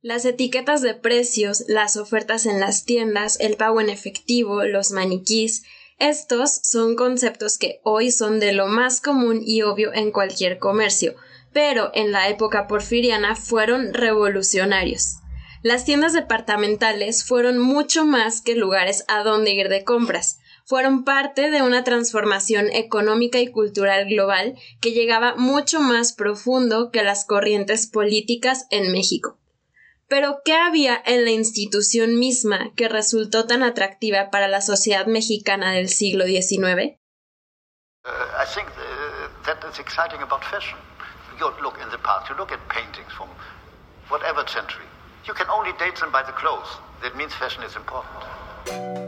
Las etiquetas de precios, las ofertas en las tiendas, el pago en efectivo, los maniquís, estos son conceptos que hoy son de lo más común y obvio en cualquier comercio, pero en la época porfiriana fueron revolucionarios. Las tiendas departamentales fueron mucho más que lugares a donde ir de compras, fueron parte de una transformación económica y cultural global que llegaba mucho más profundo que las corrientes políticas en México. Pero, ¿qué había en la institución misma que resultó tan atractiva para la sociedad mexicana del siglo XIX? Uh, I think uh, that is exciting about fashion. You look in the past, you look at paintings from whatever century. You can only date them by the clothes. That means fashion is important.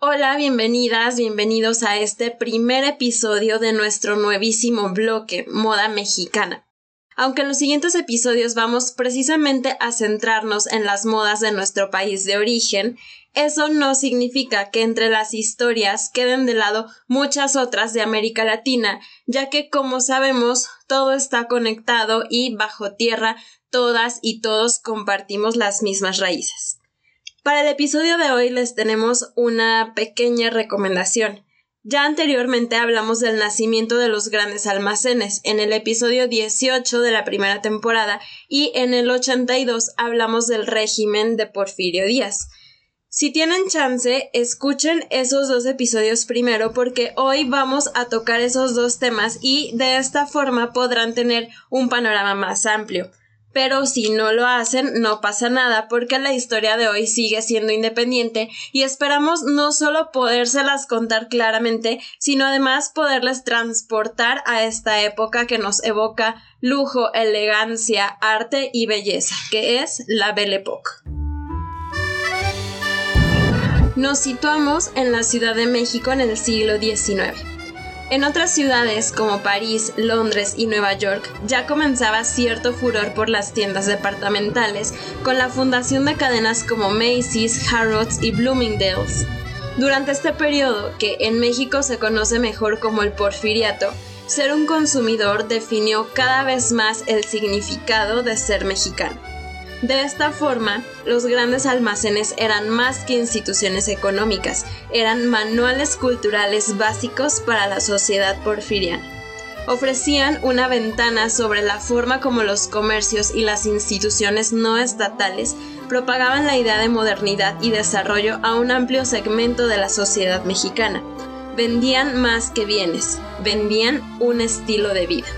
Hola, bienvenidas, bienvenidos a este primer episodio de nuestro nuevísimo bloque Moda Mexicana. Aunque en los siguientes episodios vamos precisamente a centrarnos en las modas de nuestro país de origen, eso no significa que entre las historias queden de lado muchas otras de América Latina, ya que como sabemos todo está conectado y bajo tierra todas y todos compartimos las mismas raíces. Para el episodio de hoy les tenemos una pequeña recomendación. Ya anteriormente hablamos del nacimiento de los grandes almacenes en el episodio 18 de la primera temporada y en el 82 hablamos del régimen de Porfirio Díaz. Si tienen chance, escuchen esos dos episodios primero porque hoy vamos a tocar esos dos temas y de esta forma podrán tener un panorama más amplio pero si no lo hacen no pasa nada porque la historia de hoy sigue siendo independiente y esperamos no solo podérselas contar claramente, sino además poderles transportar a esta época que nos evoca lujo, elegancia, arte y belleza, que es la Belle Époque. Nos situamos en la Ciudad de México en el siglo XIX. En otras ciudades como París, Londres y Nueva York ya comenzaba cierto furor por las tiendas departamentales con la fundación de cadenas como Macy's, Harrods y Bloomingdale's. Durante este periodo, que en México se conoce mejor como el porfiriato, ser un consumidor definió cada vez más el significado de ser mexicano. De esta forma, los grandes almacenes eran más que instituciones económicas, eran manuales culturales básicos para la sociedad porfiriana. Ofrecían una ventana sobre la forma como los comercios y las instituciones no estatales propagaban la idea de modernidad y desarrollo a un amplio segmento de la sociedad mexicana. Vendían más que bienes, vendían un estilo de vida.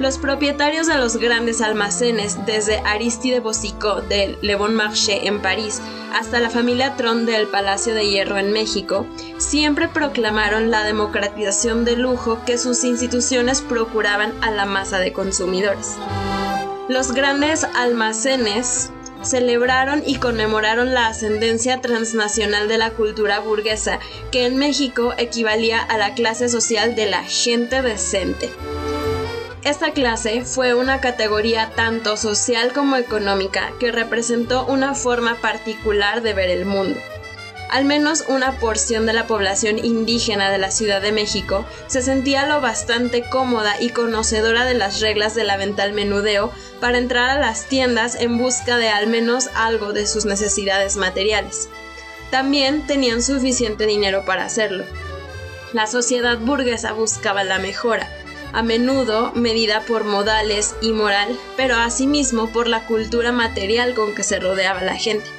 Los propietarios de los grandes almacenes, desde Aristide Boucicaut de Le Bon Marché en París hasta la familia Tron del Palacio de Hierro en México, siempre proclamaron la democratización del lujo que sus instituciones procuraban a la masa de consumidores. Los grandes almacenes celebraron y conmemoraron la ascendencia transnacional de la cultura burguesa, que en México equivalía a la clase social de la gente decente. Esta clase fue una categoría tanto social como económica que representó una forma particular de ver el mundo. Al menos una porción de la población indígena de la Ciudad de México se sentía lo bastante cómoda y conocedora de las reglas de la venta al menudeo para entrar a las tiendas en busca de al menos algo de sus necesidades materiales. También tenían suficiente dinero para hacerlo. La sociedad burguesa buscaba la mejora, a menudo medida por modales y moral, pero asimismo por la cultura material con que se rodeaba la gente.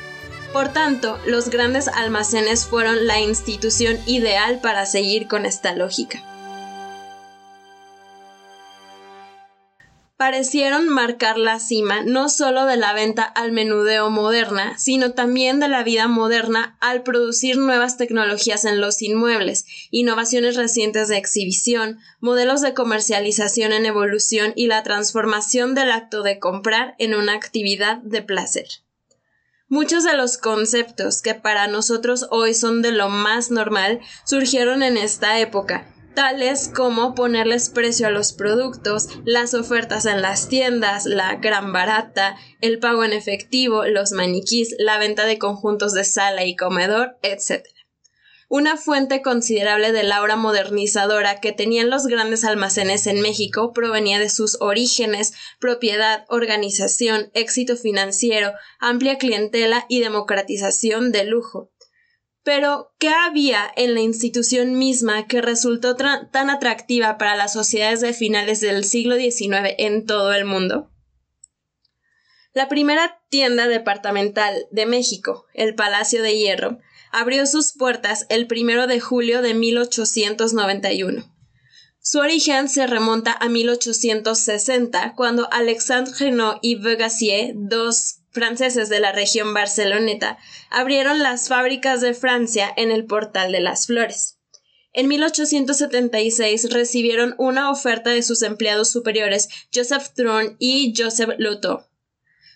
Por tanto, los grandes almacenes fueron la institución ideal para seguir con esta lógica. Parecieron marcar la cima no solo de la venta al menudeo moderna, sino también de la vida moderna al producir nuevas tecnologías en los inmuebles, innovaciones recientes de exhibición, modelos de comercialización en evolución y la transformación del acto de comprar en una actividad de placer. Muchos de los conceptos que para nosotros hoy son de lo más normal surgieron en esta época, tales como ponerles precio a los productos, las ofertas en las tiendas, la gran barata, el pago en efectivo, los maniquís, la venta de conjuntos de sala y comedor, etc. Una fuente considerable de la aura modernizadora que tenían los grandes almacenes en México provenía de sus orígenes, propiedad, organización, éxito financiero, amplia clientela y democratización de lujo. Pero, ¿qué había en la institución misma que resultó tan atractiva para las sociedades de finales del siglo XIX en todo el mundo? La primera tienda departamental de México, el Palacio de Hierro, abrió sus puertas el primero de julio de 1891. Su origen se remonta a 1860, cuando Alexandre Genot y Vegassier, dos franceses de la región barceloneta, abrieron las fábricas de Francia en el Portal de las Flores. En 1876 recibieron una oferta de sus empleados superiores Joseph Tron y Joseph Loto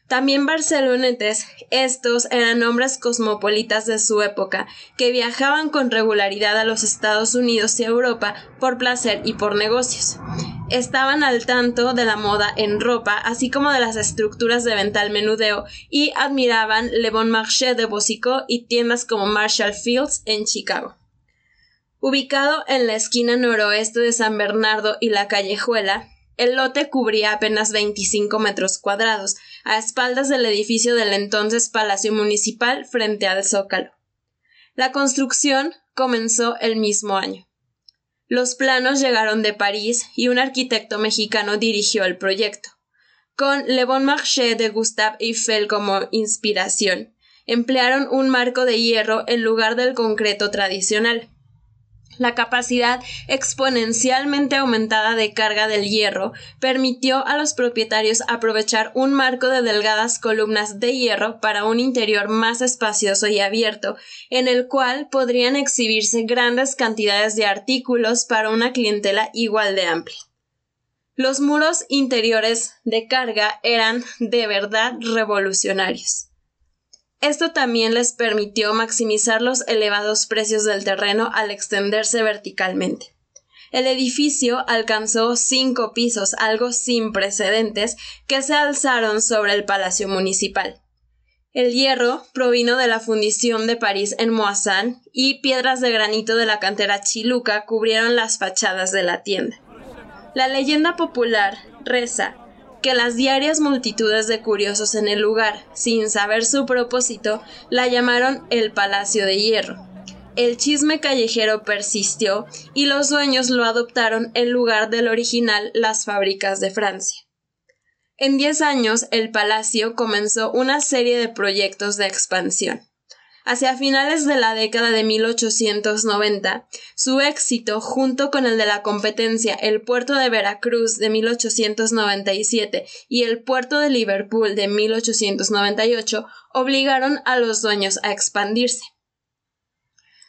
también barcelonetes, estos eran hombres cosmopolitas de su época, que viajaban con regularidad a los Estados Unidos y Europa por placer y por negocios. Estaban al tanto de la moda en ropa, así como de las estructuras de venta menudeo, y admiraban Le Bon Marché de Bosicot y tiendas como Marshall Fields en Chicago. Ubicado en la esquina noroeste de San Bernardo y la callejuela, el lote cubría apenas 25 metros cuadrados, a espaldas del edificio del entonces Palacio Municipal frente al Zócalo. La construcción comenzó el mismo año. Los planos llegaron de París y un arquitecto mexicano dirigió el proyecto. Con Le Bon Marché de Gustave Eiffel como inspiración, emplearon un marco de hierro en lugar del concreto tradicional. La capacidad exponencialmente aumentada de carga del hierro permitió a los propietarios aprovechar un marco de delgadas columnas de hierro para un interior más espacioso y abierto, en el cual podrían exhibirse grandes cantidades de artículos para una clientela igual de amplia. Los muros interiores de carga eran de verdad revolucionarios. Esto también les permitió maximizar los elevados precios del terreno al extenderse verticalmente. El edificio alcanzó cinco pisos, algo sin precedentes, que se alzaron sobre el Palacio Municipal. El hierro provino de la fundición de París en Moissan y piedras de granito de la cantera Chiluca cubrieron las fachadas de la tienda. La leyenda popular reza que las diarias multitudes de curiosos en el lugar, sin saber su propósito, la llamaron el Palacio de Hierro. El chisme callejero persistió y los dueños lo adoptaron en lugar del original las fábricas de Francia. En diez años el palacio comenzó una serie de proyectos de expansión. Hacia finales de la década de 1890, su éxito, junto con el de la competencia el puerto de Veracruz de 1897 y el puerto de Liverpool de 1898, obligaron a los dueños a expandirse.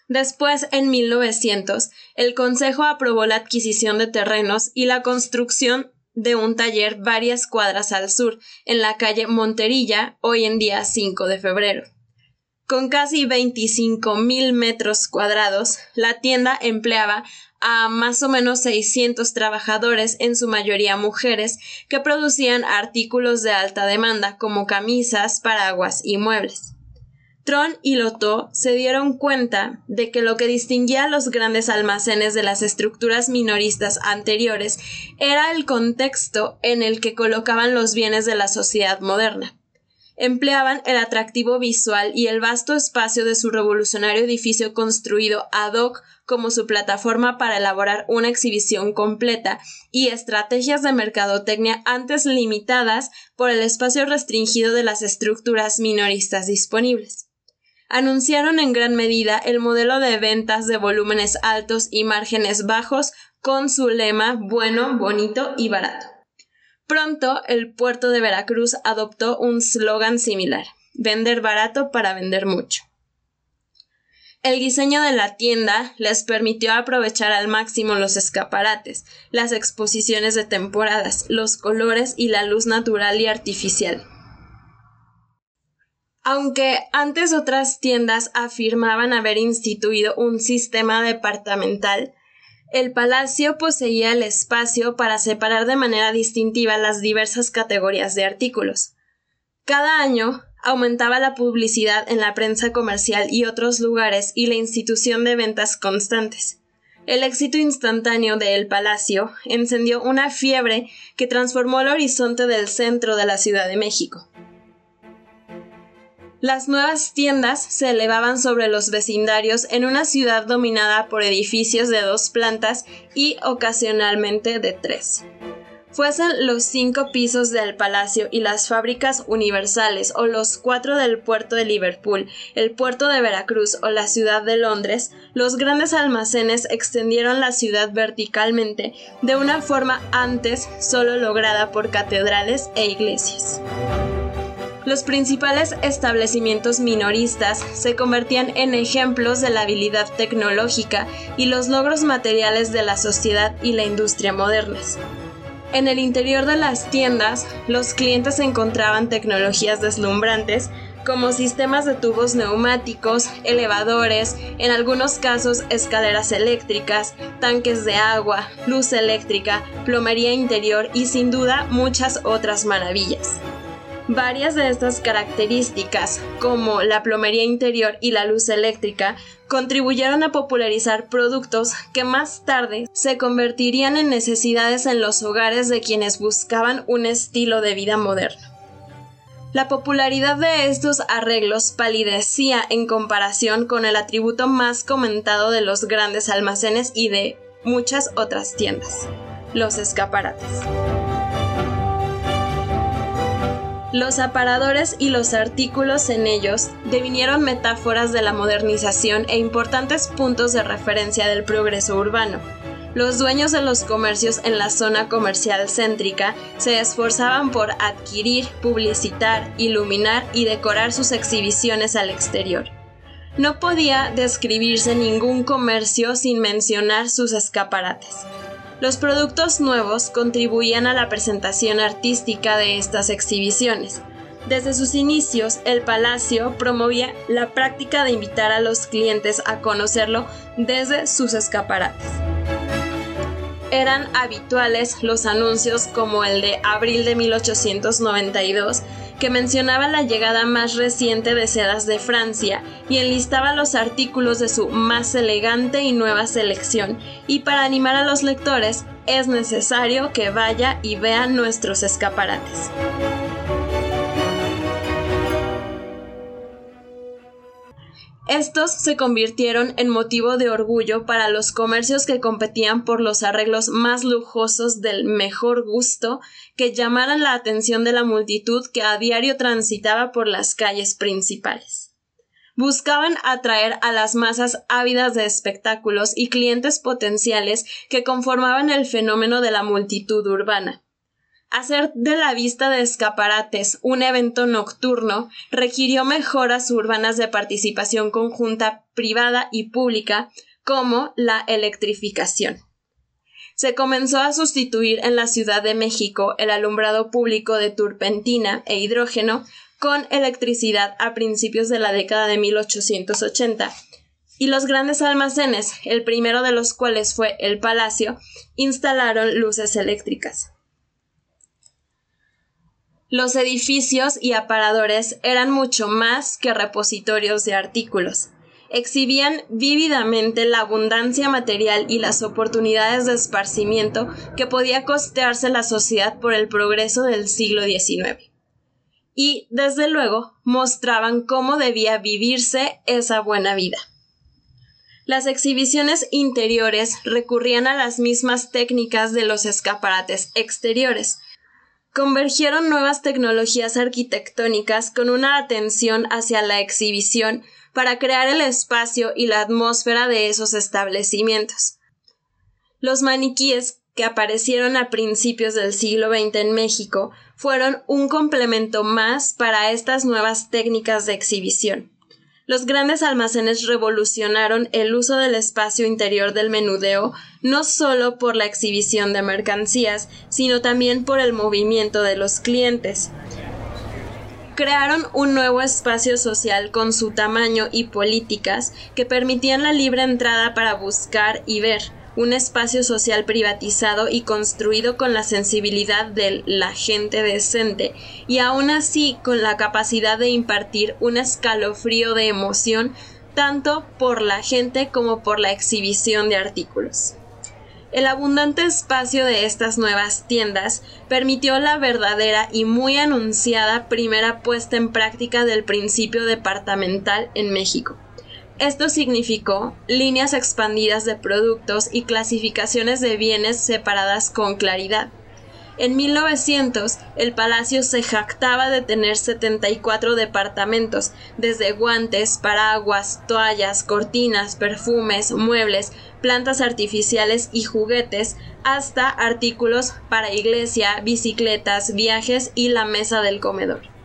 Después, en 1900, el Consejo aprobó la adquisición de terrenos y la construcción de un taller varias cuadras al sur, en la calle Monterilla, hoy en día 5 de febrero. Con casi 25 mil metros cuadrados, la tienda empleaba a más o menos 600 trabajadores, en su mayoría mujeres, que producían artículos de alta demanda como camisas, paraguas y muebles. Tron y Lotto se dieron cuenta de que lo que distinguía a los grandes almacenes de las estructuras minoristas anteriores era el contexto en el que colocaban los bienes de la sociedad moderna empleaban el atractivo visual y el vasto espacio de su revolucionario edificio construido ad hoc como su plataforma para elaborar una exhibición completa y estrategias de mercadotecnia antes limitadas por el espacio restringido de las estructuras minoristas disponibles. Anunciaron en gran medida el modelo de ventas de volúmenes altos y márgenes bajos con su lema bueno, bonito y barato. Pronto el puerto de Veracruz adoptó un slogan similar, vender barato para vender mucho. El diseño de la tienda les permitió aprovechar al máximo los escaparates, las exposiciones de temporadas, los colores y la luz natural y artificial. Aunque antes otras tiendas afirmaban haber instituido un sistema departamental, el palacio poseía el espacio para separar de manera distintiva las diversas categorías de artículos. Cada año aumentaba la publicidad en la prensa comercial y otros lugares y la institución de ventas constantes. El éxito instantáneo de El Palacio encendió una fiebre que transformó el horizonte del centro de la Ciudad de México. Las nuevas tiendas se elevaban sobre los vecindarios en una ciudad dominada por edificios de dos plantas y ocasionalmente de tres. Fuesen los cinco pisos del palacio y las fábricas universales o los cuatro del puerto de Liverpool, el puerto de Veracruz o la ciudad de Londres, los grandes almacenes extendieron la ciudad verticalmente de una forma antes solo lograda por catedrales e iglesias. Los principales establecimientos minoristas se convertían en ejemplos de la habilidad tecnológica y los logros materiales de la sociedad y la industria modernas. En el interior de las tiendas, los clientes encontraban tecnologías deslumbrantes como sistemas de tubos neumáticos, elevadores, en algunos casos escaleras eléctricas, tanques de agua, luz eléctrica, plomería interior y sin duda muchas otras maravillas. Varias de estas características, como la plomería interior y la luz eléctrica, contribuyeron a popularizar productos que más tarde se convertirían en necesidades en los hogares de quienes buscaban un estilo de vida moderno. La popularidad de estos arreglos palidecía en comparación con el atributo más comentado de los grandes almacenes y de muchas otras tiendas, los escaparates. Los aparadores y los artículos en ellos devinieron metáforas de la modernización e importantes puntos de referencia del progreso urbano. Los dueños de los comercios en la zona comercial céntrica se esforzaban por adquirir, publicitar, iluminar y decorar sus exhibiciones al exterior. No podía describirse ningún comercio sin mencionar sus escaparates. Los productos nuevos contribuían a la presentación artística de estas exhibiciones. Desde sus inicios, el palacio promovía la práctica de invitar a los clientes a conocerlo desde sus escaparates. Eran habituales los anuncios como el de abril de 1892 que mencionaba la llegada más reciente de sedas de Francia y enlistaba los artículos de su más elegante y nueva selección, y para animar a los lectores es necesario que vaya y vea nuestros escaparates. Estos se convirtieron en motivo de orgullo para los comercios que competían por los arreglos más lujosos del mejor gusto que llamaran la atención de la multitud que a diario transitaba por las calles principales. Buscaban atraer a las masas ávidas de espectáculos y clientes potenciales que conformaban el fenómeno de la multitud urbana. Hacer de la vista de escaparates un evento nocturno requirió mejoras urbanas de participación conjunta privada y pública, como la electrificación. Se comenzó a sustituir en la Ciudad de México el alumbrado público de turpentina e hidrógeno con electricidad a principios de la década de 1880, y los grandes almacenes, el primero de los cuales fue el Palacio, instalaron luces eléctricas. Los edificios y aparadores eran mucho más que repositorios de artículos. Exhibían vívidamente la abundancia material y las oportunidades de esparcimiento que podía costearse la sociedad por el progreso del siglo XIX. Y, desde luego, mostraban cómo debía vivirse esa buena vida. Las exhibiciones interiores recurrían a las mismas técnicas de los escaparates exteriores, convergieron nuevas tecnologías arquitectónicas con una atención hacia la exhibición para crear el espacio y la atmósfera de esos establecimientos. Los maniquíes que aparecieron a principios del siglo XX en México fueron un complemento más para estas nuevas técnicas de exhibición. Los grandes almacenes revolucionaron el uso del espacio interior del menudeo no solo por la exhibición de mercancías, sino también por el movimiento de los clientes. crearon un nuevo espacio social con su tamaño y políticas que permitían la libre entrada para buscar y ver, un espacio social privatizado y construido con la sensibilidad de la gente decente y aún así con la capacidad de impartir un escalofrío de emoción tanto por la gente como por la exhibición de artículos. El abundante espacio de estas nuevas tiendas permitió la verdadera y muy anunciada primera puesta en práctica del principio departamental en México. Esto significó líneas expandidas de productos y clasificaciones de bienes separadas con claridad. En 1900, el palacio se jactaba de tener 74 departamentos, desde guantes, paraguas, toallas, cortinas, perfumes, muebles, plantas artificiales y juguetes, hasta artículos para iglesia, bicicletas, viajes y la mesa del comedor.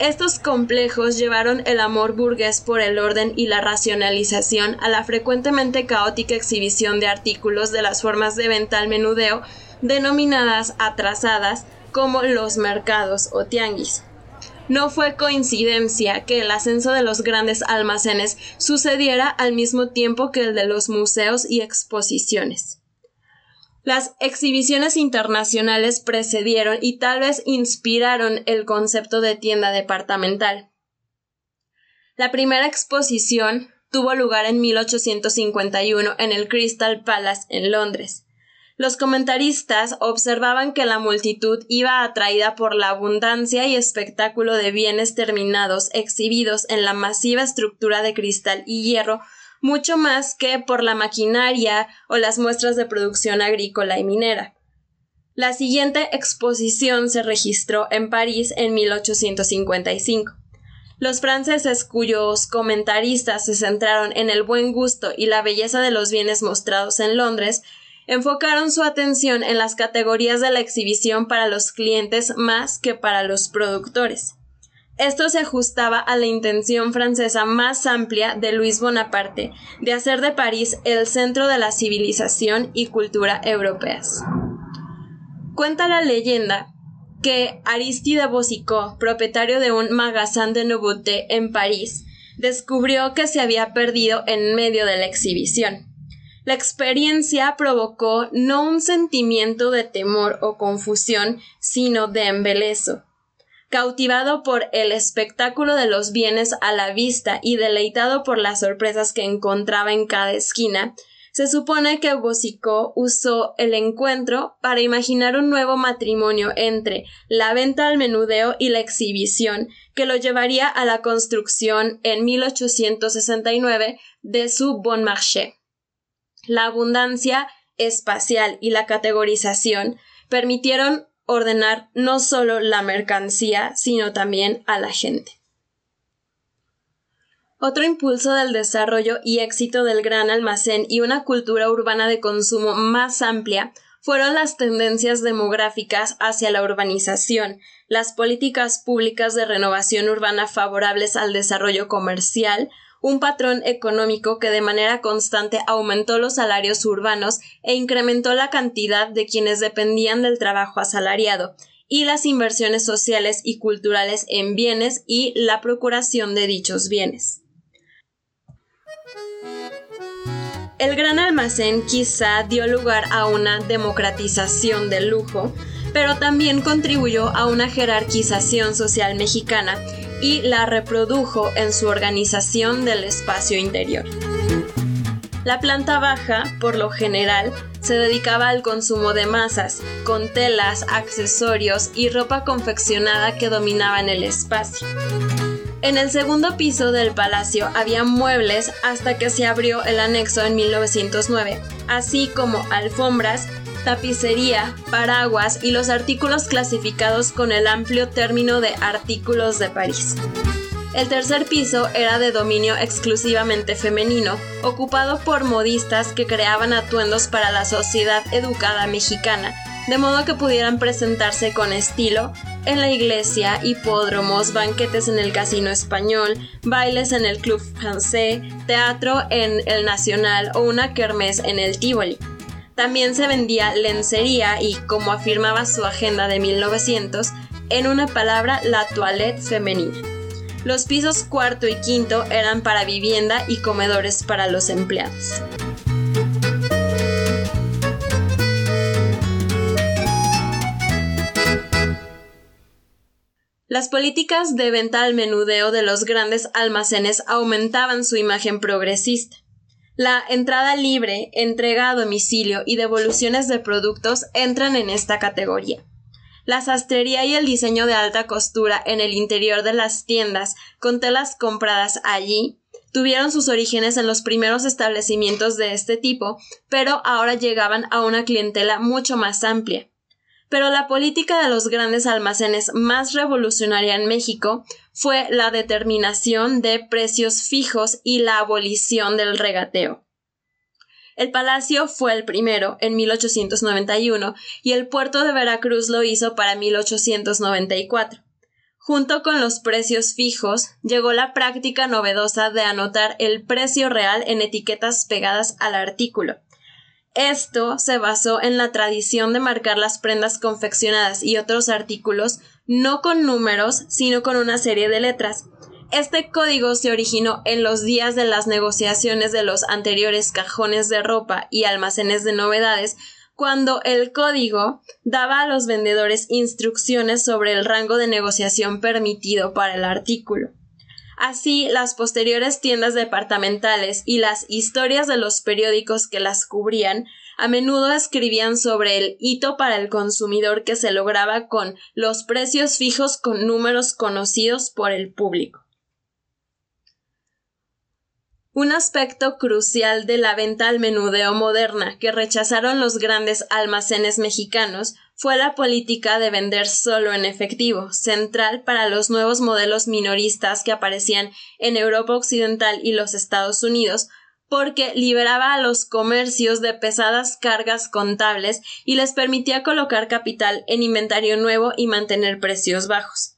Estos complejos llevaron el amor burgués por el orden y la racionalización a la frecuentemente caótica exhibición de artículos de las formas de venta al menudeo denominadas atrasadas como los mercados o tianguis. No fue coincidencia que el ascenso de los grandes almacenes sucediera al mismo tiempo que el de los museos y exposiciones. Las exhibiciones internacionales precedieron y tal vez inspiraron el concepto de tienda departamental. La primera exposición tuvo lugar en 1851 en el Crystal Palace en Londres. Los comentaristas observaban que la multitud iba atraída por la abundancia y espectáculo de bienes terminados exhibidos en la masiva estructura de cristal y hierro mucho más que por la maquinaria o las muestras de producción agrícola y minera. La siguiente exposición se registró en París en 1855. Los franceses cuyos comentaristas se centraron en el buen gusto y la belleza de los bienes mostrados en Londres enfocaron su atención en las categorías de la exhibición para los clientes más que para los productores. Esto se ajustaba a la intención francesa más amplia de Luis Bonaparte de hacer de París el centro de la civilización y cultura europeas. Cuenta la leyenda que Aristide Bosicot, propietario de un magazín de nouveauté en París, descubrió que se había perdido en medio de la exhibición. La experiencia provocó no un sentimiento de temor o confusión, sino de embelezo cautivado por el espectáculo de los bienes a la vista y deleitado por las sorpresas que encontraba en cada esquina, se supone que Bosicó usó el encuentro para imaginar un nuevo matrimonio entre la venta al menudeo y la exhibición que lo llevaría a la construcción en 1869 de su Bon Marché. La abundancia espacial y la categorización permitieron ordenar no solo la mercancía, sino también a la gente. Otro impulso del desarrollo y éxito del gran almacén y una cultura urbana de consumo más amplia fueron las tendencias demográficas hacia la urbanización, las políticas públicas de renovación urbana favorables al desarrollo comercial, un patrón económico que de manera constante aumentó los salarios urbanos e incrementó la cantidad de quienes dependían del trabajo asalariado, y las inversiones sociales y culturales en bienes y la procuración de dichos bienes. El gran almacén quizá dio lugar a una democratización del lujo, pero también contribuyó a una jerarquización social mexicana y la reprodujo en su organización del espacio interior. La planta baja, por lo general, se dedicaba al consumo de masas, con telas, accesorios y ropa confeccionada que dominaban el espacio. En el segundo piso del palacio había muebles hasta que se abrió el anexo en 1909, así como alfombras tapicería, paraguas y los artículos clasificados con el amplio término de artículos de París. El tercer piso era de dominio exclusivamente femenino, ocupado por modistas que creaban atuendos para la sociedad educada mexicana, de modo que pudieran presentarse con estilo en la iglesia, hipódromos, banquetes en el Casino Español, bailes en el Club Francés, teatro en el Nacional o una kermés en el Tivoli. También se vendía lencería y, como afirmaba su agenda de 1900, en una palabra, la toilette femenina. Los pisos cuarto y quinto eran para vivienda y comedores para los empleados. Las políticas de venta al menudeo de los grandes almacenes aumentaban su imagen progresista. La entrada libre, entrega a domicilio y devoluciones de productos entran en esta categoría. La sastrería y el diseño de alta costura en el interior de las tiendas, con telas compradas allí, tuvieron sus orígenes en los primeros establecimientos de este tipo, pero ahora llegaban a una clientela mucho más amplia. Pero la política de los grandes almacenes más revolucionaria en México fue la determinación de precios fijos y la abolición del regateo. El palacio fue el primero, en 1891, y el puerto de Veracruz lo hizo para 1894. Junto con los precios fijos, llegó la práctica novedosa de anotar el precio real en etiquetas pegadas al artículo. Esto se basó en la tradición de marcar las prendas confeccionadas y otros artículos no con números, sino con una serie de letras, este código se originó en los días de las negociaciones de los anteriores cajones de ropa y almacenes de novedades, cuando el código daba a los vendedores instrucciones sobre el rango de negociación permitido para el artículo. Así, las posteriores tiendas departamentales y las historias de los periódicos que las cubrían a menudo escribían sobre el hito para el consumidor que se lograba con los precios fijos con números conocidos por el público. Un aspecto crucial de la venta al menudeo moderna que rechazaron los grandes almacenes mexicanos fue la política de vender solo en efectivo, central para los nuevos modelos minoristas que aparecían en Europa Occidental y los Estados Unidos, porque liberaba a los comercios de pesadas cargas contables y les permitía colocar capital en inventario nuevo y mantener precios bajos.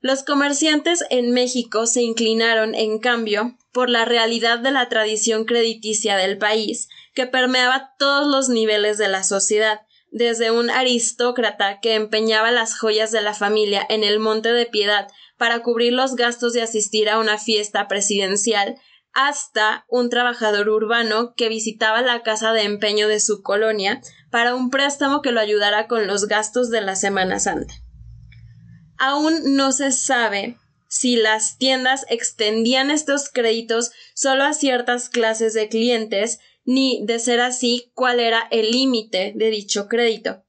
Los comerciantes en México se inclinaron, en cambio, por la realidad de la tradición crediticia del país, que permeaba todos los niveles de la sociedad, desde un aristócrata que empeñaba las joyas de la familia en el Monte de Piedad para cubrir los gastos de asistir a una fiesta presidencial, hasta un trabajador urbano que visitaba la casa de empeño de su colonia para un préstamo que lo ayudara con los gastos de la Semana Santa. Aún no se sabe si las tiendas extendían estos créditos solo a ciertas clases de clientes, ni, de ser así, cuál era el límite de dicho crédito.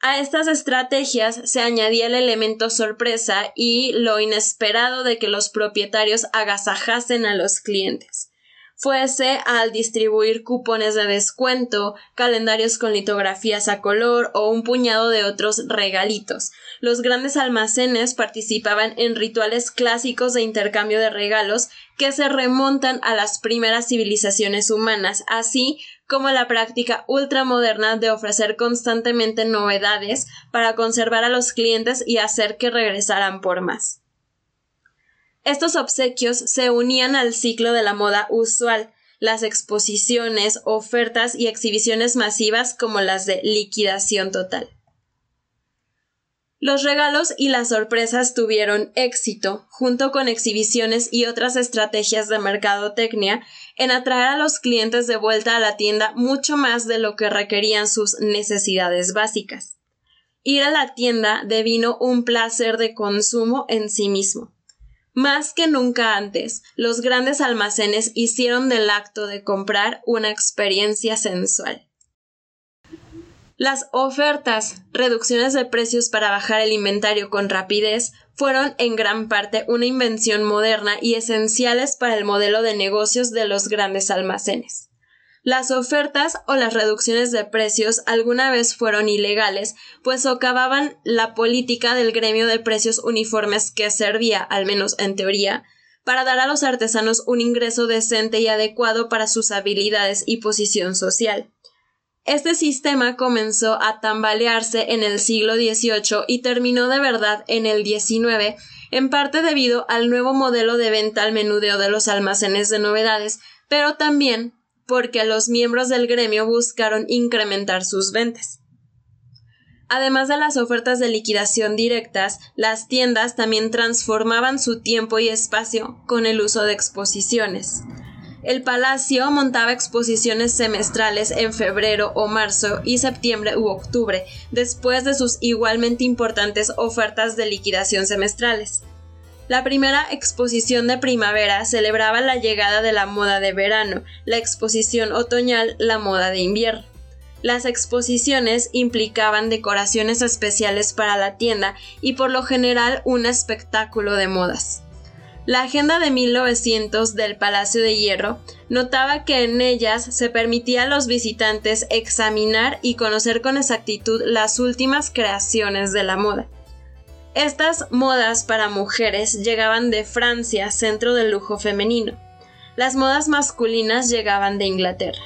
A estas estrategias se añadía el elemento sorpresa y lo inesperado de que los propietarios agasajasen a los clientes fuese al distribuir cupones de descuento, calendarios con litografías a color o un puñado de otros regalitos. Los grandes almacenes participaban en rituales clásicos de intercambio de regalos que se remontan a las primeras civilizaciones humanas, así como la práctica ultramoderna de ofrecer constantemente novedades para conservar a los clientes y hacer que regresaran por más. Estos obsequios se unían al ciclo de la moda usual, las exposiciones, ofertas y exhibiciones masivas como las de liquidación total. Los regalos y las sorpresas tuvieron éxito, junto con exhibiciones y otras estrategias de mercadotecnia, en atraer a los clientes de vuelta a la tienda mucho más de lo que requerían sus necesidades básicas. Ir a la tienda devino un placer de consumo en sí mismo. Más que nunca antes, los grandes almacenes hicieron del acto de comprar una experiencia sensual. Las ofertas, reducciones de precios para bajar el inventario con rapidez, fueron en gran parte una invención moderna y esenciales para el modelo de negocios de los grandes almacenes. Las ofertas o las reducciones de precios alguna vez fueron ilegales, pues socavaban la política del gremio de precios uniformes que servía, al menos en teoría, para dar a los artesanos un ingreso decente y adecuado para sus habilidades y posición social. Este sistema comenzó a tambalearse en el siglo XVIII y terminó de verdad en el XIX, en parte debido al nuevo modelo de venta al menudeo de los almacenes de novedades, pero también porque los miembros del gremio buscaron incrementar sus ventas. Además de las ofertas de liquidación directas, las tiendas también transformaban su tiempo y espacio con el uso de exposiciones. El palacio montaba exposiciones semestrales en febrero o marzo y septiembre u octubre, después de sus igualmente importantes ofertas de liquidación semestrales. La primera exposición de primavera celebraba la llegada de la moda de verano, la exposición otoñal la moda de invierno. Las exposiciones implicaban decoraciones especiales para la tienda y por lo general un espectáculo de modas. La agenda de 1900 del Palacio de Hierro notaba que en ellas se permitía a los visitantes examinar y conocer con exactitud las últimas creaciones de la moda. Estas modas para mujeres llegaban de Francia, centro del lujo femenino. Las modas masculinas llegaban de Inglaterra.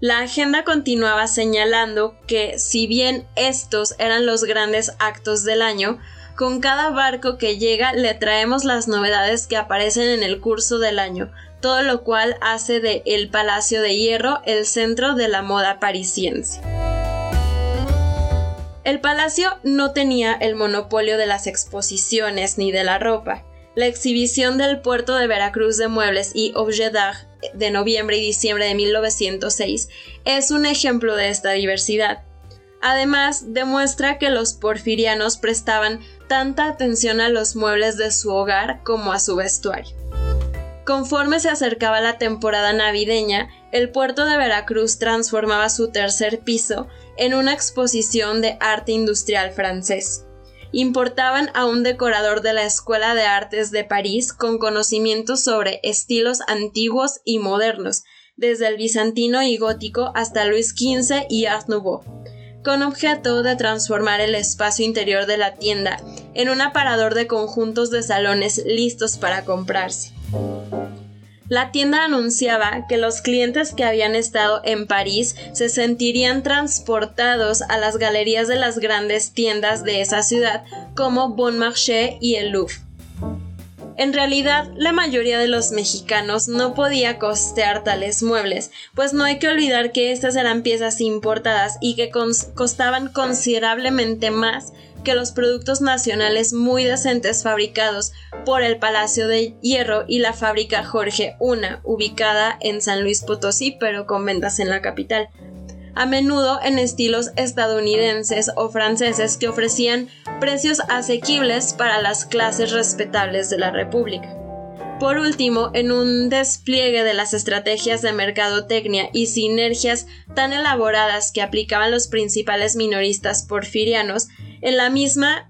La agenda continuaba señalando que, si bien estos eran los grandes actos del año, con cada barco que llega le traemos las novedades que aparecen en el curso del año, todo lo cual hace de el Palacio de Hierro el centro de la moda parisiense. El palacio no tenía el monopolio de las exposiciones ni de la ropa. La exhibición del puerto de Veracruz de muebles y objet d'art de noviembre y diciembre de 1906 es un ejemplo de esta diversidad. Además, demuestra que los porfirianos prestaban tanta atención a los muebles de su hogar como a su vestuario. Conforme se acercaba la temporada navideña, el puerto de Veracruz transformaba su tercer piso en una exposición de arte industrial francés importaban a un decorador de la Escuela de Artes de París con conocimientos sobre estilos antiguos y modernos, desde el bizantino y gótico hasta Luis XV y Art Nouveau, con objeto de transformar el espacio interior de la tienda en un aparador de conjuntos de salones listos para comprarse. La tienda anunciaba que los clientes que habían estado en París se sentirían transportados a las galerías de las grandes tiendas de esa ciudad como Bon Marché y el Louvre. En realidad, la mayoría de los mexicanos no podía costear tales muebles, pues no hay que olvidar que estas eran piezas importadas y que costaban considerablemente más que los productos nacionales muy decentes fabricados por el Palacio de Hierro y la fábrica Jorge Una, ubicada en San Luis Potosí, pero con ventas en la capital. A menudo en estilos estadounidenses o franceses que ofrecían precios asequibles para las clases respetables de la República. Por último, en un despliegue de las estrategias de mercadotecnia y sinergias tan elaboradas que aplicaban los principales minoristas porfirianos, en la misma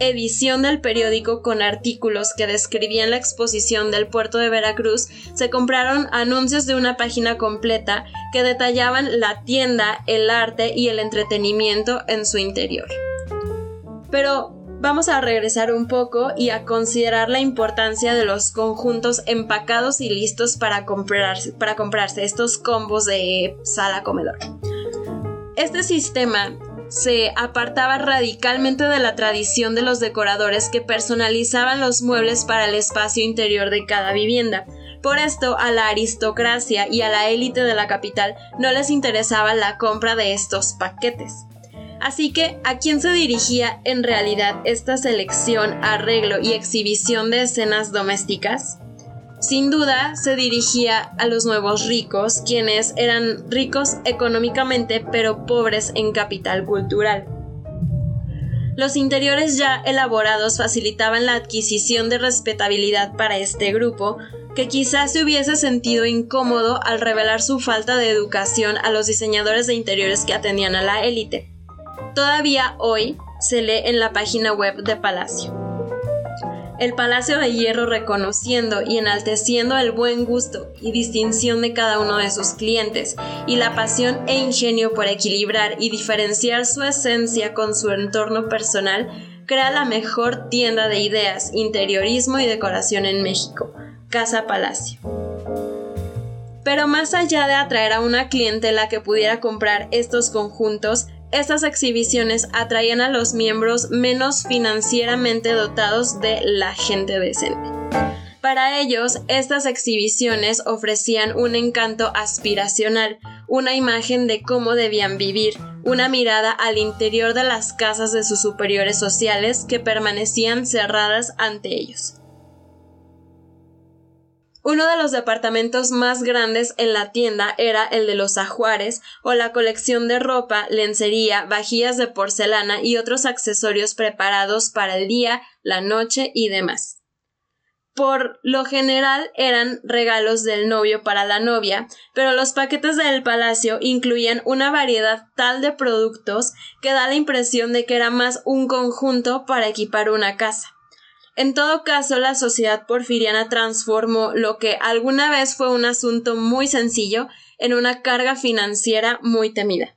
edición del periódico con artículos que describían la exposición del puerto de Veracruz, se compraron anuncios de una página completa que detallaban la tienda, el arte y el entretenimiento en su interior. Pero vamos a regresar un poco y a considerar la importancia de los conjuntos empacados y listos para comprarse, para comprarse estos combos de sala comedor. Este sistema se apartaba radicalmente de la tradición de los decoradores que personalizaban los muebles para el espacio interior de cada vivienda. Por esto, a la aristocracia y a la élite de la capital no les interesaba la compra de estos paquetes. Así que, ¿a quién se dirigía en realidad esta selección, arreglo y exhibición de escenas domésticas? Sin duda se dirigía a los nuevos ricos, quienes eran ricos económicamente pero pobres en capital cultural. Los interiores ya elaborados facilitaban la adquisición de respetabilidad para este grupo, que quizás se hubiese sentido incómodo al revelar su falta de educación a los diseñadores de interiores que atendían a la élite. Todavía hoy se lee en la página web de Palacio el Palacio de Hierro reconociendo y enalteciendo el buen gusto y distinción de cada uno de sus clientes y la pasión e ingenio por equilibrar y diferenciar su esencia con su entorno personal, crea la mejor tienda de ideas, interiorismo y decoración en México, Casa Palacio. Pero más allá de atraer a una clientela que pudiera comprar estos conjuntos, estas exhibiciones atraían a los miembros menos financieramente dotados de la gente decente. Para ellos, estas exhibiciones ofrecían un encanto aspiracional, una imagen de cómo debían vivir, una mirada al interior de las casas de sus superiores sociales que permanecían cerradas ante ellos. Uno de los departamentos más grandes en la tienda era el de los ajuares o la colección de ropa, lencería, vajillas de porcelana y otros accesorios preparados para el día, la noche y demás. Por lo general eran regalos del novio para la novia, pero los paquetes del palacio incluían una variedad tal de productos que da la impresión de que era más un conjunto para equipar una casa. En todo caso, la sociedad porfiriana transformó lo que alguna vez fue un asunto muy sencillo en una carga financiera muy temida.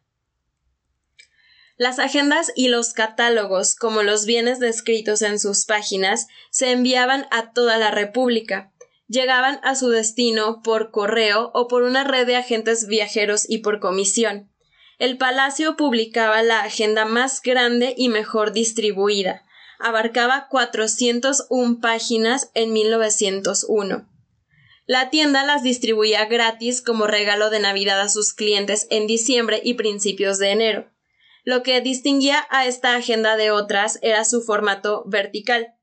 Las agendas y los catálogos, como los bienes descritos en sus páginas, se enviaban a toda la República. Llegaban a su destino por correo o por una red de agentes viajeros y por comisión. El palacio publicaba la agenda más grande y mejor distribuida, abarcaba 401 páginas en 1901. La tienda las distribuía gratis como regalo de Navidad a sus clientes en diciembre y principios de enero. Lo que distinguía a esta agenda de otras era su formato vertical,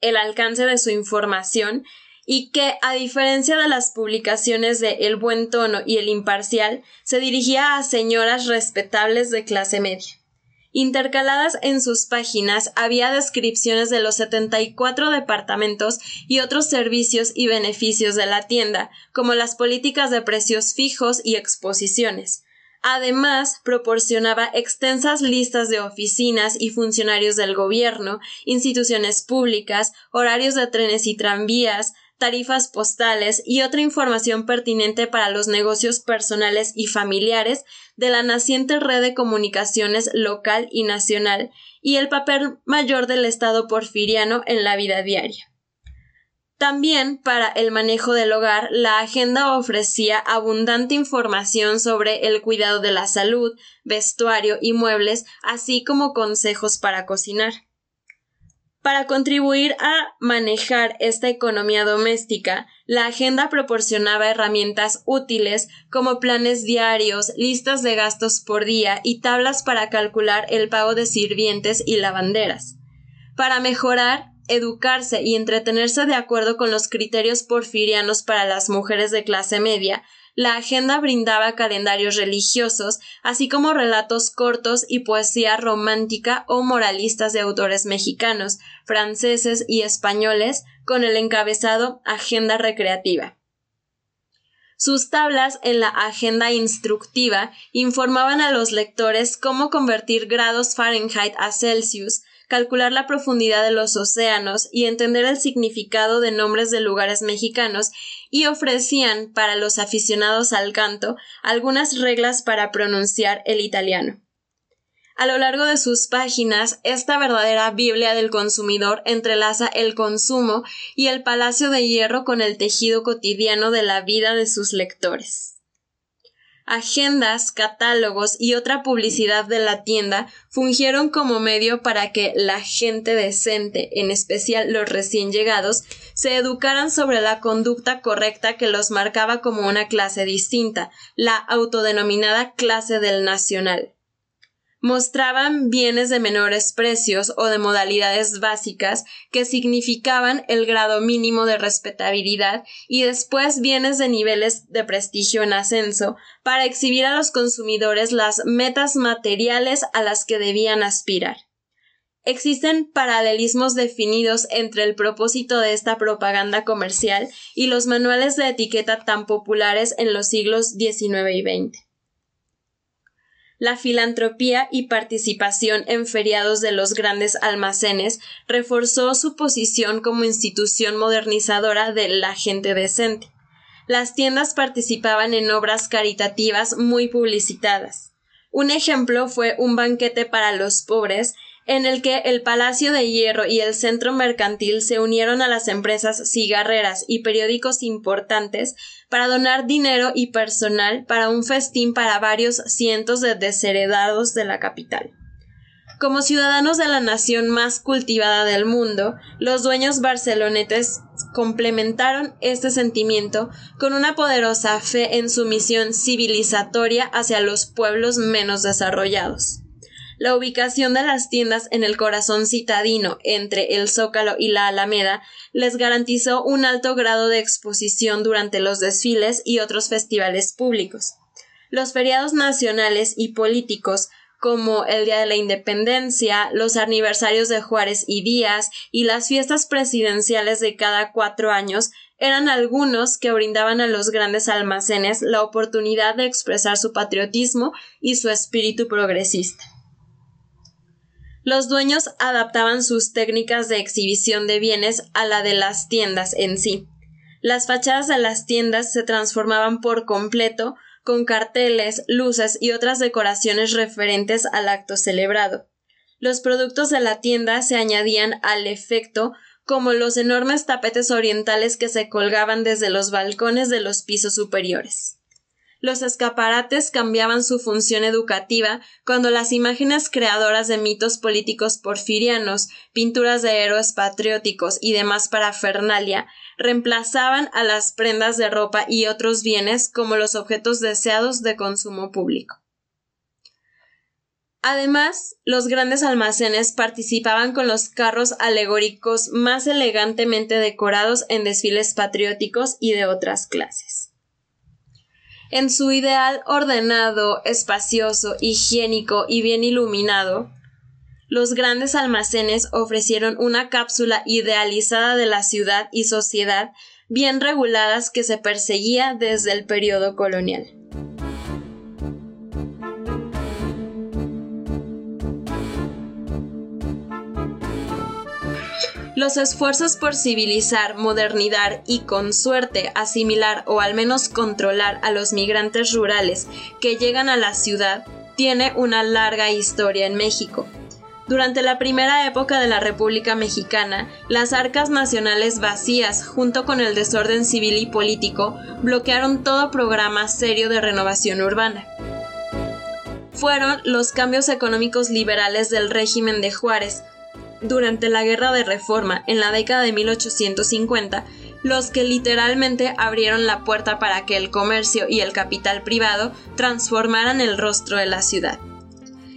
el alcance de su información y que, a diferencia de las publicaciones de El Buen Tono y El Imparcial, se dirigía a señoras respetables de clase media. Intercaladas en sus páginas había descripciones de los 74 departamentos y otros servicios y beneficios de la tienda, como las políticas de precios fijos y exposiciones. Además, proporcionaba extensas listas de oficinas y funcionarios del gobierno, instituciones públicas, horarios de trenes y tranvías, tarifas postales y otra información pertinente para los negocios personales y familiares de la naciente red de comunicaciones local y nacional y el papel mayor del Estado porfiriano en la vida diaria. También para el manejo del hogar, la agenda ofrecía abundante información sobre el cuidado de la salud, vestuario y muebles, así como consejos para cocinar. Para contribuir a manejar esta economía doméstica, la agenda proporcionaba herramientas útiles como planes diarios, listas de gastos por día y tablas para calcular el pago de sirvientes y lavanderas. Para mejorar, educarse y entretenerse de acuerdo con los criterios porfirianos para las mujeres de clase media, la agenda brindaba calendarios religiosos, así como relatos cortos y poesía romántica o moralistas de autores mexicanos, franceses y españoles, con el encabezado Agenda Recreativa. Sus tablas en la agenda instructiva informaban a los lectores cómo convertir grados Fahrenheit a Celsius, calcular la profundidad de los océanos y entender el significado de nombres de lugares mexicanos y ofrecían para los aficionados al canto algunas reglas para pronunciar el italiano. A lo largo de sus páginas, esta verdadera Biblia del consumidor entrelaza el consumo y el palacio de hierro con el tejido cotidiano de la vida de sus lectores agendas, catálogos y otra publicidad de la tienda fungieron como medio para que la gente decente, en especial los recién llegados, se educaran sobre la conducta correcta que los marcaba como una clase distinta, la autodenominada clase del nacional mostraban bienes de menores precios o de modalidades básicas que significaban el grado mínimo de respetabilidad y después bienes de niveles de prestigio en ascenso para exhibir a los consumidores las metas materiales a las que debían aspirar. Existen paralelismos definidos entre el propósito de esta propaganda comercial y los manuales de etiqueta tan populares en los siglos XIX y XX la filantropía y participación en feriados de los grandes almacenes reforzó su posición como institución modernizadora de la gente decente. Las tiendas participaban en obras caritativas muy publicitadas. Un ejemplo fue un banquete para los pobres en el que el Palacio de Hierro y el Centro Mercantil se unieron a las empresas cigarreras y periódicos importantes para donar dinero y personal para un festín para varios cientos de desheredados de la capital. Como ciudadanos de la nación más cultivada del mundo, los dueños barcelonetes complementaron este sentimiento con una poderosa fe en su misión civilizatoria hacia los pueblos menos desarrollados. La ubicación de las tiendas en el corazón citadino entre el Zócalo y la Alameda les garantizó un alto grado de exposición durante los desfiles y otros festivales públicos. Los feriados nacionales y políticos como el Día de la Independencia, los aniversarios de Juárez y Díaz y las fiestas presidenciales de cada cuatro años eran algunos que brindaban a los grandes almacenes la oportunidad de expresar su patriotismo y su espíritu progresista. Los dueños adaptaban sus técnicas de exhibición de bienes a la de las tiendas en sí. Las fachadas de las tiendas se transformaban por completo con carteles, luces y otras decoraciones referentes al acto celebrado. Los productos de la tienda se añadían al efecto como los enormes tapetes orientales que se colgaban desde los balcones de los pisos superiores. Los escaparates cambiaban su función educativa cuando las imágenes creadoras de mitos políticos porfirianos, pinturas de héroes patrióticos y demás parafernalia reemplazaban a las prendas de ropa y otros bienes como los objetos deseados de consumo público. Además, los grandes almacenes participaban con los carros alegóricos más elegantemente decorados en desfiles patrióticos y de otras clases. En su ideal ordenado, espacioso, higiénico y bien iluminado, los grandes almacenes ofrecieron una cápsula idealizada de la ciudad y sociedad bien reguladas que se perseguía desde el periodo colonial. Los esfuerzos por civilizar, modernizar y con suerte asimilar o al menos controlar a los migrantes rurales que llegan a la ciudad tiene una larga historia en México. Durante la primera época de la República Mexicana, las arcas nacionales vacías, junto con el desorden civil y político, bloquearon todo programa serio de renovación urbana. Fueron los cambios económicos liberales del régimen de Juárez, durante la Guerra de Reforma en la década de 1850, los que literalmente abrieron la puerta para que el comercio y el capital privado transformaran el rostro de la ciudad.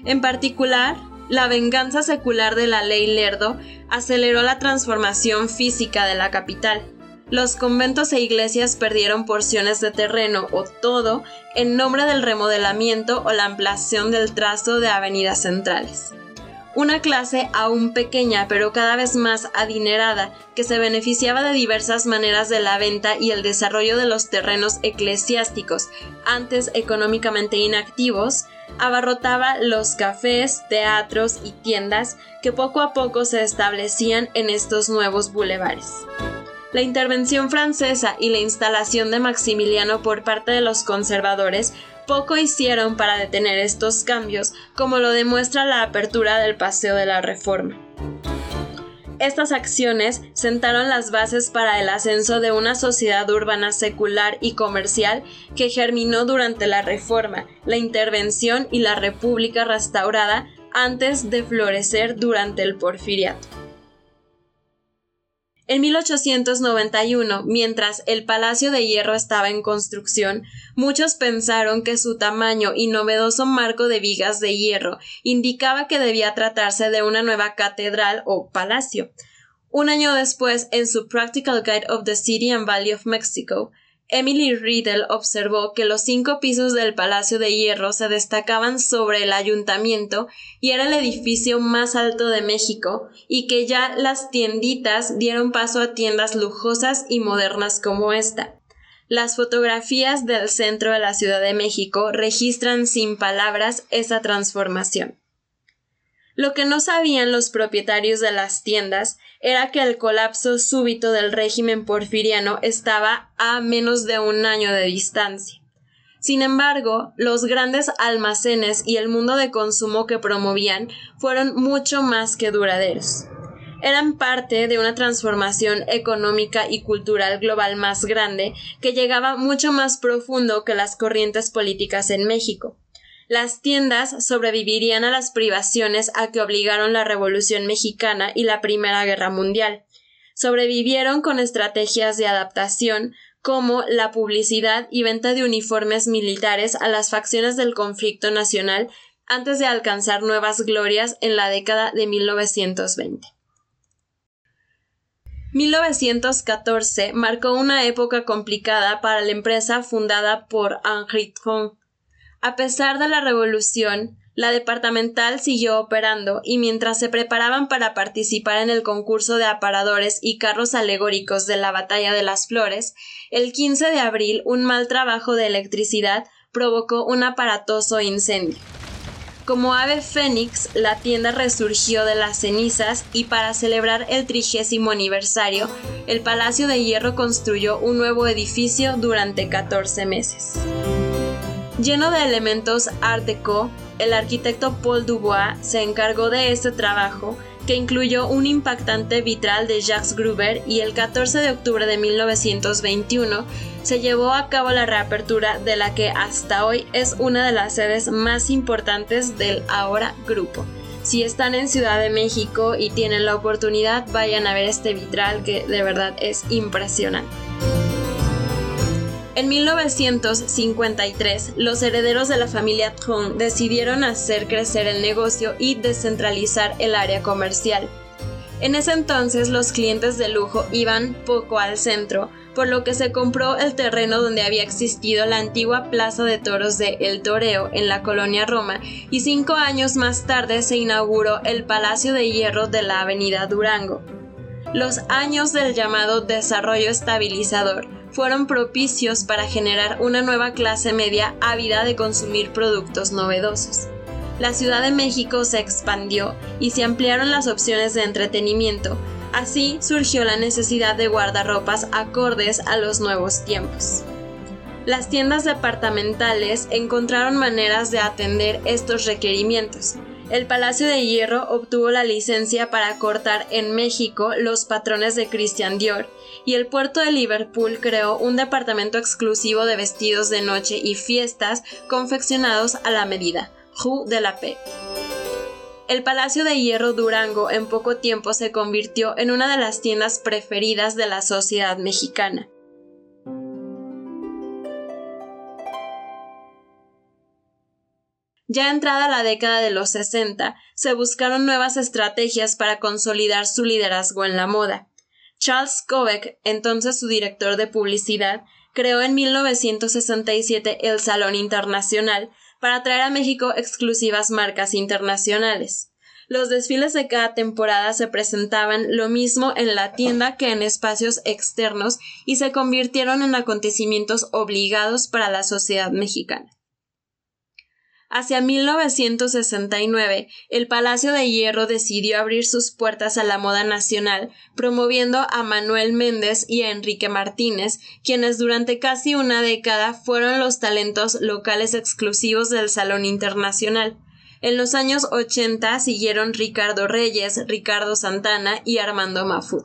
En particular, la venganza secular de la ley Lerdo aceleró la transformación física de la capital. Los conventos e iglesias perdieron porciones de terreno o todo en nombre del remodelamiento o la ampliación del trazo de avenidas centrales. Una clase aún pequeña pero cada vez más adinerada que se beneficiaba de diversas maneras de la venta y el desarrollo de los terrenos eclesiásticos, antes económicamente inactivos, abarrotaba los cafés, teatros y tiendas que poco a poco se establecían en estos nuevos bulevares. La intervención francesa y la instalación de Maximiliano por parte de los conservadores poco hicieron para detener estos cambios, como lo demuestra la apertura del Paseo de la Reforma. Estas acciones sentaron las bases para el ascenso de una sociedad urbana secular y comercial que germinó durante la Reforma, la Intervención y la República restaurada antes de florecer durante el Porfiriato. En 1891, mientras el Palacio de Hierro estaba en construcción, muchos pensaron que su tamaño y novedoso marco de vigas de hierro indicaba que debía tratarse de una nueva catedral o palacio. Un año después, en su Practical Guide of the City and Valley of Mexico, Emily Riddle observó que los cinco pisos del Palacio de Hierro se destacaban sobre el ayuntamiento y era el edificio más alto de México, y que ya las tienditas dieron paso a tiendas lujosas y modernas como esta. Las fotografías del centro de la Ciudad de México registran sin palabras esa transformación. Lo que no sabían los propietarios de las tiendas era que el colapso súbito del régimen porfiriano estaba a menos de un año de distancia. Sin embargo, los grandes almacenes y el mundo de consumo que promovían fueron mucho más que duraderos. Eran parte de una transformación económica y cultural global más grande que llegaba mucho más profundo que las corrientes políticas en México Las tiendas sobrevivirían a las privaciones a que obligaron la Revolución mexicana y la Primera Guerra Mundial. Sobrevivieron con estrategias de adaptación como la publicidad y venta de uniformes militares a las facciones del conflicto nacional antes de alcanzar nuevas glorias en la década de 1920. 1914 marcó una época complicada para la empresa fundada por Henri Tron. A pesar de la revolución, la departamental siguió operando y mientras se preparaban para participar en el concurso de aparadores y carros alegóricos de la Batalla de las Flores, el 15 de abril un mal trabajo de electricidad provocó un aparatoso incendio. Como ave fénix, la tienda resurgió de las cenizas y para celebrar el trigésimo aniversario, el Palacio de Hierro construyó un nuevo edificio durante 14 meses. Lleno de elementos Art Deco, el arquitecto Paul Dubois se encargó de este trabajo, que incluyó un impactante vitral de Jacques Gruber y el 14 de octubre de 1921 se llevó a cabo la reapertura de la que hasta hoy es una de las sedes más importantes del ahora grupo. Si están en Ciudad de México y tienen la oportunidad, vayan a ver este vitral que de verdad es impresionante. En 1953, los herederos de la familia Tron decidieron hacer crecer el negocio y descentralizar el área comercial. En ese entonces los clientes de lujo iban poco al centro, por lo que se compró el terreno donde había existido la antigua plaza de toros de El Toreo en la colonia Roma y cinco años más tarde se inauguró el Palacio de Hierro de la Avenida Durango. Los años del llamado desarrollo estabilizador fueron propicios para generar una nueva clase media ávida de consumir productos novedosos. La Ciudad de México se expandió y se ampliaron las opciones de entretenimiento, así surgió la necesidad de guardarropas acordes a los nuevos tiempos. Las tiendas departamentales encontraron maneras de atender estos requerimientos, el Palacio de Hierro obtuvo la licencia para cortar en México los patrones de Christian Dior y el puerto de Liverpool creó un departamento exclusivo de vestidos de noche y fiestas confeccionados a la medida, Rue de la Paix. El Palacio de Hierro Durango en poco tiempo se convirtió en una de las tiendas preferidas de la sociedad mexicana. Ya entrada la década de los 60, se buscaron nuevas estrategias para consolidar su liderazgo en la moda. Charles Kobeck, entonces su director de publicidad, creó en 1967 el Salón Internacional para traer a México exclusivas marcas internacionales. Los desfiles de cada temporada se presentaban lo mismo en la tienda que en espacios externos y se convirtieron en acontecimientos obligados para la sociedad mexicana. Hacia 1969, el Palacio de Hierro decidió abrir sus puertas a la moda nacional, promoviendo a Manuel Méndez y a Enrique Martínez, quienes durante casi una década fueron los talentos locales exclusivos del Salón Internacional. En los años 80 siguieron Ricardo Reyes, Ricardo Santana y Armando Mafud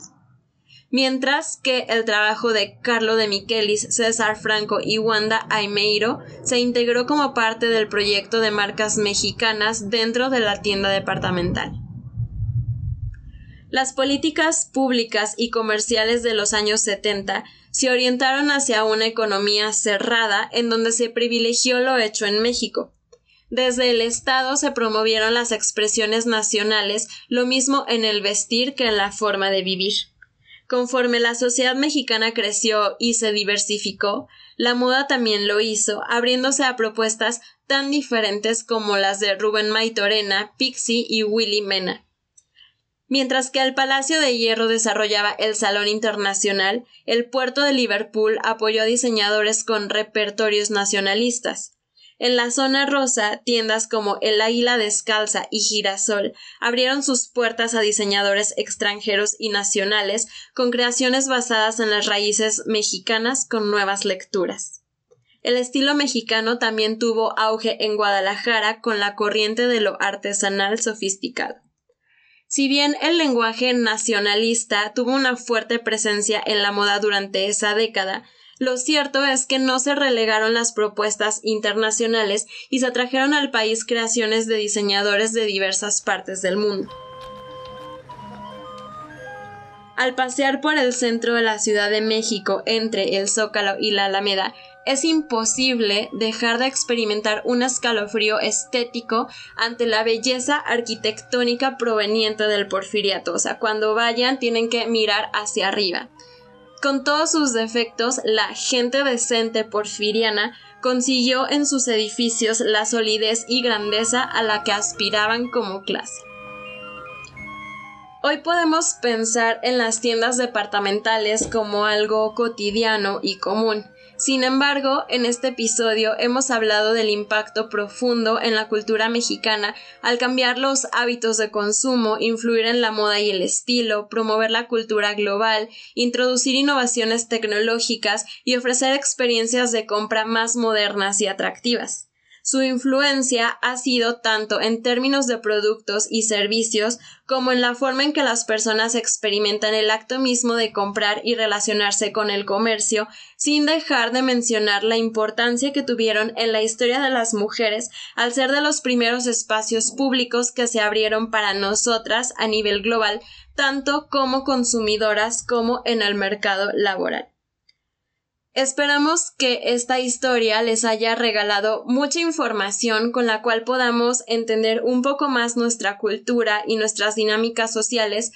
mientras que el trabajo de Carlo de Michelis, César Franco y Wanda Aimeiro se integró como parte del proyecto de marcas mexicanas dentro de la tienda departamental. Las políticas públicas y comerciales de los años 70 se orientaron hacia una economía cerrada en donde se privilegió lo hecho en México. Desde el Estado se promovieron las expresiones nacionales, lo mismo en el vestir que en la forma de vivir. Conforme la sociedad mexicana creció y se diversificó, la moda también lo hizo, abriéndose a propuestas tan diferentes como las de Rubén Maitorena, Pixie y Willy Mena. Mientras que el Palacio de Hierro desarrollaba el Salón Internacional, el puerto de Liverpool apoyó a diseñadores con repertorios nacionalistas. En la zona rosa, tiendas como El Águila Descalza y Girasol abrieron sus puertas a diseñadores extranjeros y nacionales con creaciones basadas en las raíces mexicanas con nuevas lecturas. El estilo mexicano también tuvo auge en Guadalajara con la corriente de lo artesanal sofisticado. Si bien el lenguaje nacionalista tuvo una fuerte presencia en la moda durante esa década, Lo cierto es que no se relegaron las propuestas internacionales y se trajeron al país creaciones de diseñadores de diversas partes del mundo. Al pasear por el centro de la Ciudad de México entre el Zócalo y la Alameda, es imposible dejar de experimentar un escalofrío estético ante la belleza arquitectónica proveniente del porfiriato. O sea, cuando vayan tienen que mirar hacia arriba. Con todos sus defectos, la gente decente porfiriana consiguió en sus edificios la solidez y grandeza a la que aspiraban como clase. Hoy podemos pensar en las tiendas departamentales como algo cotidiano y común. Sin embargo, en este episodio hemos hablado del impacto profundo en la cultura mexicana al cambiar los hábitos de consumo, influir en la moda y el estilo, promover la cultura global, introducir innovaciones tecnológicas y ofrecer experiencias de compra más modernas y atractivas. Su influencia ha sido tanto en términos de productos y servicios como en la forma en que las personas experimentan el acto mismo de comprar y relacionarse con el comercio, sin dejar de mencionar la importancia que tuvieron en la historia de las mujeres al ser de los primeros espacios públicos que se abrieron para nosotras a nivel global, tanto como consumidoras como en el mercado laboral. Esperamos que esta historia les haya regalado mucha información con la cual podamos entender un poco más nuestra cultura y nuestras dinámicas sociales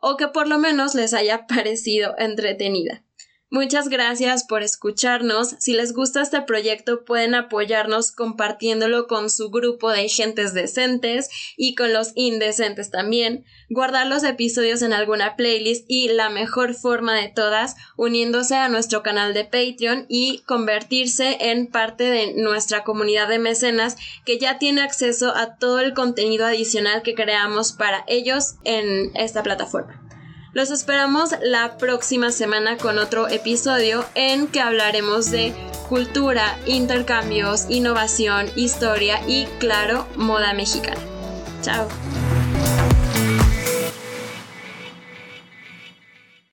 o que por lo menos les haya parecido entretenida. Muchas gracias por escucharnos. Si les gusta este proyecto pueden apoyarnos compartiéndolo con su grupo de gentes decentes y con los indecentes también, guardar los episodios en alguna playlist y la mejor forma de todas uniéndose a nuestro canal de Patreon y convertirse en parte de nuestra comunidad de mecenas que ya tiene acceso a todo el contenido adicional que creamos para ellos en esta plataforma. Los esperamos la próxima semana con otro episodio en que hablaremos de cultura, intercambios, innovación, historia y, claro, moda mexicana. Chao.